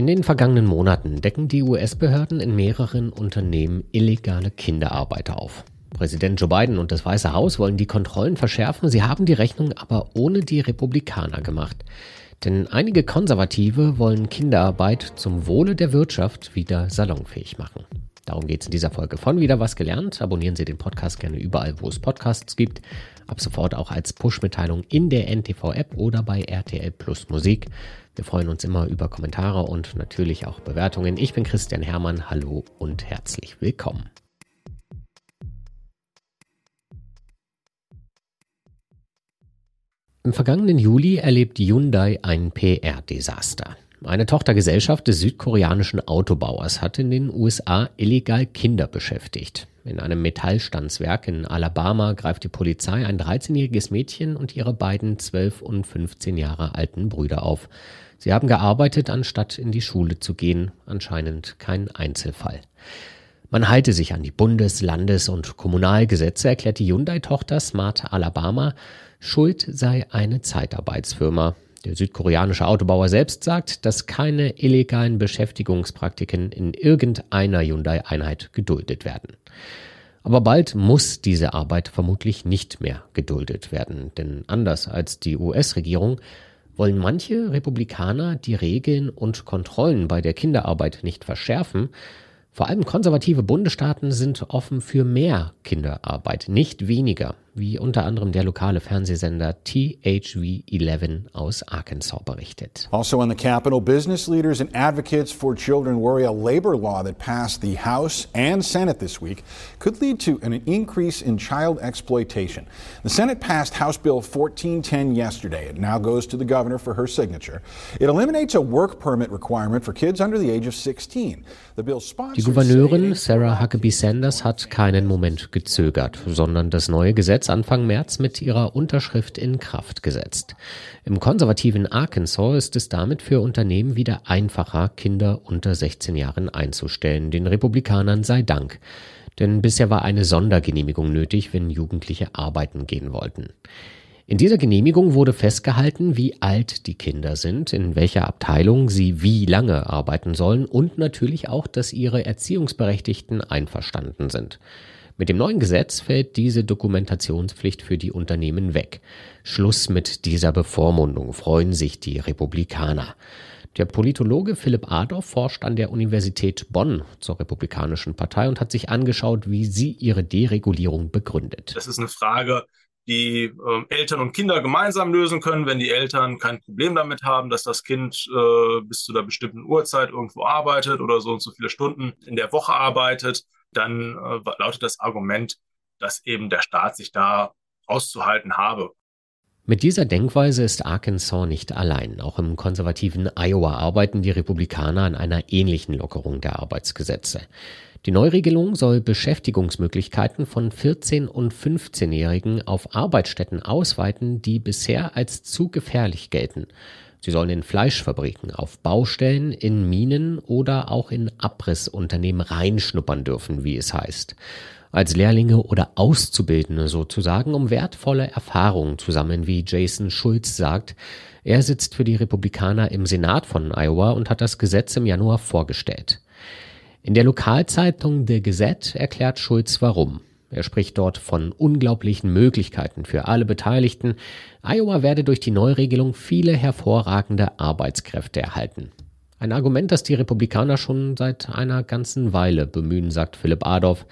In den vergangenen Monaten decken die US-Behörden in mehreren Unternehmen illegale Kinderarbeit auf. Präsident Joe Biden und das Weiße Haus wollen die Kontrollen verschärfen, sie haben die Rechnung aber ohne die Republikaner gemacht. Denn einige Konservative wollen Kinderarbeit zum Wohle der Wirtschaft wieder salonfähig machen. Darum geht es in dieser Folge von Wieder was gelernt. Abonnieren Sie den Podcast gerne überall, wo es Podcasts gibt. Ab sofort auch als Push-Mitteilung in der NTV-App oder bei RTL Plus Musik. Wir freuen uns immer über Kommentare und natürlich auch Bewertungen. Ich bin Christian Hermann. Hallo und herzlich willkommen. Im vergangenen Juli erlebt Hyundai ein PR-Desaster. Eine Tochtergesellschaft des südkoreanischen Autobauers hat in den USA illegal Kinder beschäftigt. In einem Metallstandswerk in Alabama greift die Polizei ein 13-jähriges Mädchen und ihre beiden 12 und 15 Jahre alten Brüder auf. Sie haben gearbeitet, anstatt in die Schule zu gehen. Anscheinend kein Einzelfall. Man halte sich an die Bundes-, Landes- und Kommunalgesetze, erklärt die Hyundai-Tochter Smart Alabama. Schuld sei eine Zeitarbeitsfirma. Der südkoreanische Autobauer selbst sagt, dass keine illegalen Beschäftigungspraktiken in irgendeiner Hyundai-Einheit geduldet werden. Aber bald muss diese Arbeit vermutlich nicht mehr geduldet werden, denn anders als die US-Regierung wollen manche Republikaner die Regeln und Kontrollen bei der Kinderarbeit nicht verschärfen, vor allem konservative Bundesstaaten sind offen für mehr Kinderarbeit, nicht weniger, wie unter anderem der lokale Fernsehsender THV11 aus Arkansas berichtet. Also in the Capitol, business leaders and advocates for children worry a labor law that passed the House and Senate this week could lead to an increase in child exploitation. The Senate passed House Bill 1410 yesterday. It now goes to the governor for her signature. It eliminates a work permit requirement for kids under the age of 16. The bill die Gouverneurin Sarah Huckabee Sanders hat keinen Moment gezögert, sondern das neue Gesetz Anfang März mit ihrer Unterschrift in Kraft gesetzt. Im konservativen Arkansas ist es damit für Unternehmen wieder einfacher, Kinder unter 16 Jahren einzustellen. Den Republikanern sei Dank. Denn bisher war eine Sondergenehmigung nötig, wenn Jugendliche arbeiten gehen wollten. In dieser Genehmigung wurde festgehalten, wie alt die Kinder sind, in welcher Abteilung sie wie lange arbeiten sollen und natürlich auch, dass ihre Erziehungsberechtigten einverstanden sind. Mit dem neuen Gesetz fällt diese Dokumentationspflicht für die Unternehmen weg. Schluss mit dieser Bevormundung freuen sich die Republikaner. Der Politologe Philipp Adorf forscht an der Universität Bonn zur Republikanischen Partei und hat sich angeschaut, wie sie ihre Deregulierung begründet. Das ist eine Frage, die äh, Eltern und Kinder gemeinsam lösen können, wenn die Eltern kein Problem damit haben, dass das Kind äh, bis zu einer bestimmten Uhrzeit irgendwo arbeitet oder so und so viele Stunden in der Woche arbeitet dann äh, lautet das Argument, dass eben der Staat sich da auszuhalten habe. Mit dieser Denkweise ist Arkansas nicht allein. Auch im konservativen Iowa arbeiten die Republikaner an einer ähnlichen Lockerung der Arbeitsgesetze. Die Neuregelung soll Beschäftigungsmöglichkeiten von 14- und 15-Jährigen auf Arbeitsstätten ausweiten, die bisher als zu gefährlich gelten. Sie sollen in Fleischfabriken, auf Baustellen, in Minen oder auch in Abrissunternehmen reinschnuppern dürfen, wie es heißt. Als Lehrlinge oder Auszubildende sozusagen, um wertvolle Erfahrungen zu sammeln, wie Jason Schulz sagt. Er sitzt für die Republikaner im Senat von Iowa und hat das Gesetz im Januar vorgestellt. In der Lokalzeitung The Gazette erklärt Schulz warum. Er spricht dort von unglaublichen Möglichkeiten für alle Beteiligten. Iowa werde durch die Neuregelung viele hervorragende Arbeitskräfte erhalten. Ein Argument, das die Republikaner schon seit einer ganzen Weile bemühen, sagt Philipp Adolf.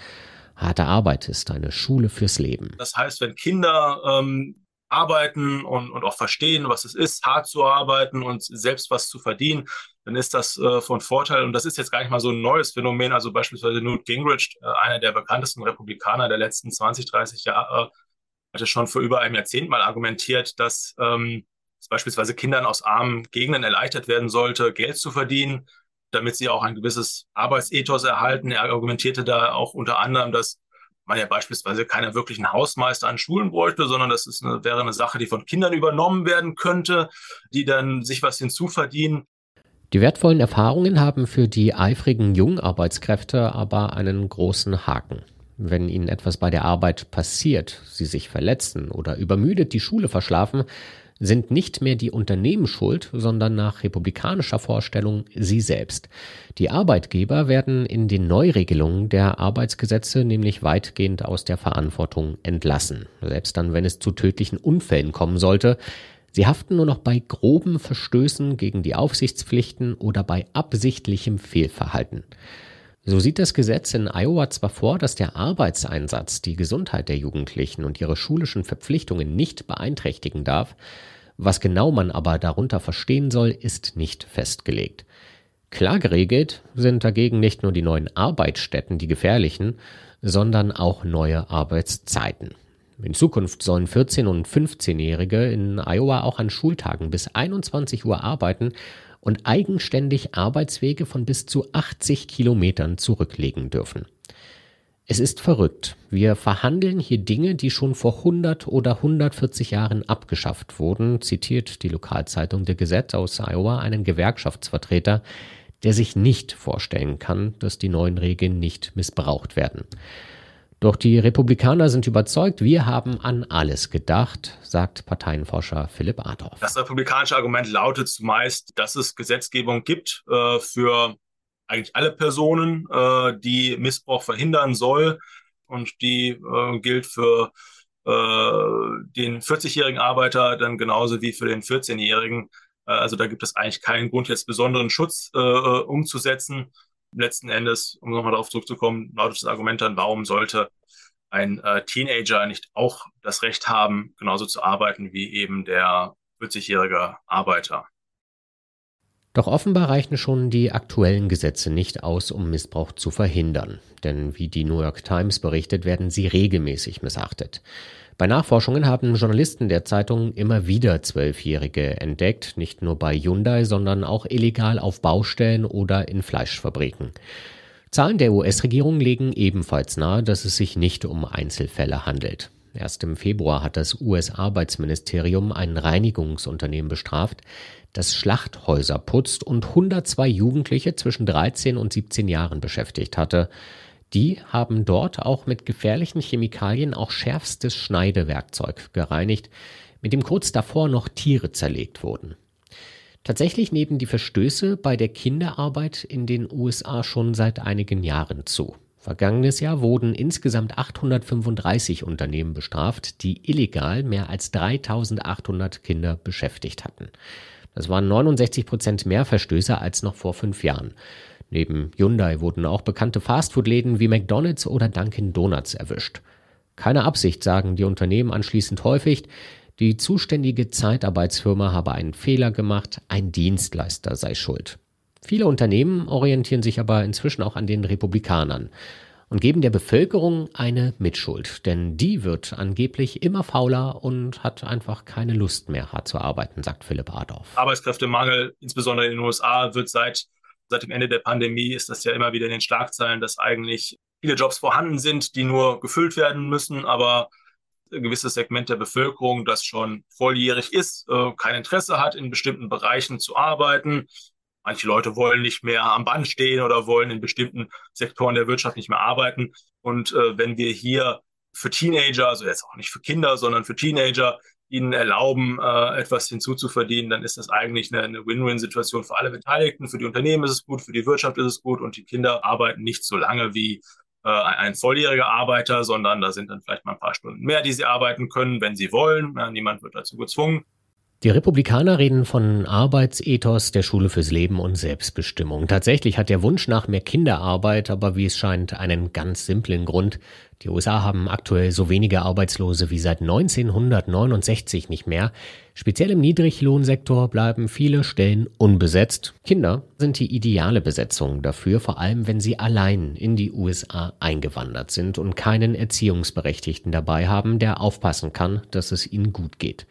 Harte Arbeit ist eine Schule fürs Leben. Das heißt, wenn Kinder ähm, arbeiten und, und auch verstehen, was es ist, hart zu arbeiten und selbst was zu verdienen, dann ist das äh, von Vorteil. Und das ist jetzt gar nicht mal so ein neues Phänomen. Also beispielsweise Newt Gingrich, äh, einer der bekanntesten Republikaner der letzten 20, 30 Jahre, hatte schon vor über einem Jahrzehnt mal argumentiert, dass, ähm, dass beispielsweise Kindern aus armen Gegenden erleichtert werden sollte, Geld zu verdienen, damit sie auch ein gewisses Arbeitsethos erhalten. Er argumentierte da auch unter anderem, dass man ja beispielsweise keinen wirklichen Hausmeister an Schulen bräuchte, sondern das ist eine, wäre eine Sache, die von Kindern übernommen werden könnte, die dann sich was hinzuverdienen. Die wertvollen Erfahrungen haben für die eifrigen Jungarbeitskräfte aber einen großen Haken. Wenn ihnen etwas bei der Arbeit passiert, sie sich verletzen oder übermüdet die Schule verschlafen, sind nicht mehr die Unternehmen schuld, sondern nach republikanischer Vorstellung sie selbst. Die Arbeitgeber werden in den Neuregelungen der Arbeitsgesetze nämlich weitgehend aus der Verantwortung entlassen, selbst dann, wenn es zu tödlichen Unfällen kommen sollte. Sie haften nur noch bei groben Verstößen gegen die Aufsichtspflichten oder bei absichtlichem Fehlverhalten. So sieht das Gesetz in Iowa zwar vor, dass der Arbeitseinsatz die Gesundheit der Jugendlichen und ihre schulischen Verpflichtungen nicht beeinträchtigen darf, was genau man aber darunter verstehen soll, ist nicht festgelegt. Klar geregelt sind dagegen nicht nur die neuen Arbeitsstätten, die gefährlichen, sondern auch neue Arbeitszeiten. In Zukunft sollen 14- und 15-Jährige in Iowa auch an Schultagen bis 21 Uhr arbeiten und eigenständig Arbeitswege von bis zu 80 Kilometern zurücklegen dürfen. Es ist verrückt. Wir verhandeln hier Dinge, die schon vor 100 oder 140 Jahren abgeschafft wurden, zitiert die Lokalzeitung The Gazette aus Iowa einen Gewerkschaftsvertreter, der sich nicht vorstellen kann, dass die neuen Regeln nicht missbraucht werden. Doch die Republikaner sind überzeugt, wir haben an alles gedacht, sagt Parteienforscher Philipp Adorf. Das republikanische Argument lautet zumeist, dass es Gesetzgebung gibt äh, für eigentlich alle Personen, äh, die Missbrauch verhindern soll. Und die äh, gilt für äh, den 40-jährigen Arbeiter dann genauso wie für den 14-jährigen. Äh, also da gibt es eigentlich keinen Grund, jetzt besonderen Schutz äh, umzusetzen letzten Endes, um nochmal darauf zurückzukommen, lautet das Argument dann, warum sollte ein äh, Teenager nicht auch das Recht haben, genauso zu arbeiten wie eben der 40-jährige Arbeiter? Doch offenbar reichen schon die aktuellen Gesetze nicht aus, um Missbrauch zu verhindern. Denn wie die New York Times berichtet, werden sie regelmäßig missachtet. Bei Nachforschungen haben Journalisten der Zeitung immer wieder Zwölfjährige entdeckt, nicht nur bei Hyundai, sondern auch illegal auf Baustellen oder in Fleischfabriken. Zahlen der US-Regierung legen ebenfalls nahe, dass es sich nicht um Einzelfälle handelt. Erst im Februar hat das US-Arbeitsministerium ein Reinigungsunternehmen bestraft, das Schlachthäuser putzt und 102 Jugendliche zwischen 13 und 17 Jahren beschäftigt hatte. Die haben dort auch mit gefährlichen Chemikalien auch schärfstes Schneidewerkzeug gereinigt, mit dem kurz davor noch Tiere zerlegt wurden. Tatsächlich nehmen die Verstöße bei der Kinderarbeit in den USA schon seit einigen Jahren zu. Vergangenes Jahr wurden insgesamt 835 Unternehmen bestraft, die illegal mehr als 3800 Kinder beschäftigt hatten. Das waren 69 Prozent mehr Verstöße als noch vor fünf Jahren. Neben Hyundai wurden auch bekannte Fastfood-Läden wie McDonald's oder Dunkin' Donuts erwischt. Keine Absicht, sagen die Unternehmen anschließend häufig. Die zuständige Zeitarbeitsfirma habe einen Fehler gemacht, ein Dienstleister sei schuld. Viele Unternehmen orientieren sich aber inzwischen auch an den Republikanern und geben der Bevölkerung eine Mitschuld, denn die wird angeblich immer fauler und hat einfach keine Lust mehr, hart zu arbeiten, sagt Philipp Adorf. Arbeitskräftemangel, insbesondere in den USA, wird seit Seit dem Ende der Pandemie ist das ja immer wieder in den Schlagzeilen, dass eigentlich viele Jobs vorhanden sind, die nur gefüllt werden müssen, aber ein gewisses Segment der Bevölkerung, das schon volljährig ist, äh, kein Interesse hat, in bestimmten Bereichen zu arbeiten. Manche Leute wollen nicht mehr am Band stehen oder wollen in bestimmten Sektoren der Wirtschaft nicht mehr arbeiten. Und äh, wenn wir hier für Teenager, also jetzt auch nicht für Kinder, sondern für Teenager, ihnen erlauben, äh, etwas hinzuzuverdienen, dann ist das eigentlich eine, eine Win-Win-Situation für alle Beteiligten. Für die Unternehmen ist es gut, für die Wirtschaft ist es gut und die Kinder arbeiten nicht so lange wie äh, ein volljähriger Arbeiter, sondern da sind dann vielleicht mal ein paar Stunden mehr, die sie arbeiten können, wenn sie wollen. Ja, niemand wird dazu gezwungen. Die Republikaner reden von Arbeitsethos der Schule fürs Leben und Selbstbestimmung. Tatsächlich hat der Wunsch nach mehr Kinderarbeit aber, wie es scheint, einen ganz simplen Grund. Die USA haben aktuell so wenige Arbeitslose wie seit 1969 nicht mehr. Speziell im Niedriglohnsektor bleiben viele Stellen unbesetzt. Kinder sind die ideale Besetzung dafür, vor allem wenn sie allein in die USA eingewandert sind und keinen Erziehungsberechtigten dabei haben, der aufpassen kann, dass es ihnen gut geht.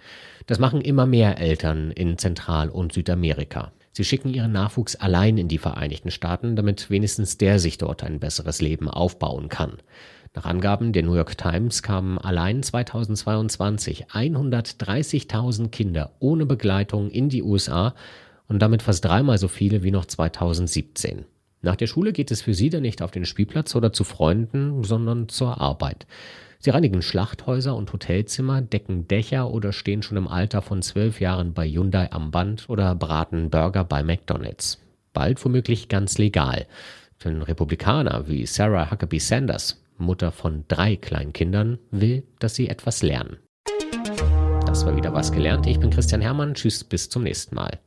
Das machen immer mehr Eltern in Zentral- und Südamerika. Sie schicken ihren Nachwuchs allein in die Vereinigten Staaten, damit wenigstens der sich dort ein besseres Leben aufbauen kann. Nach Angaben der New York Times kamen allein 2022 130.000 Kinder ohne Begleitung in die USA und damit fast dreimal so viele wie noch 2017. Nach der Schule geht es für sie dann nicht auf den Spielplatz oder zu Freunden, sondern zur Arbeit. Sie reinigen Schlachthäuser und Hotelzimmer, decken Dächer oder stehen schon im Alter von zwölf Jahren bei Hyundai am Band oder braten Burger bei McDonald's. Bald womöglich ganz legal. Für einen Republikaner wie Sarah Huckabee Sanders, Mutter von drei Kleinkindern, will, dass sie etwas lernen. Das war wieder was gelernt. Ich bin Christian Hermann. Tschüss, bis zum nächsten Mal.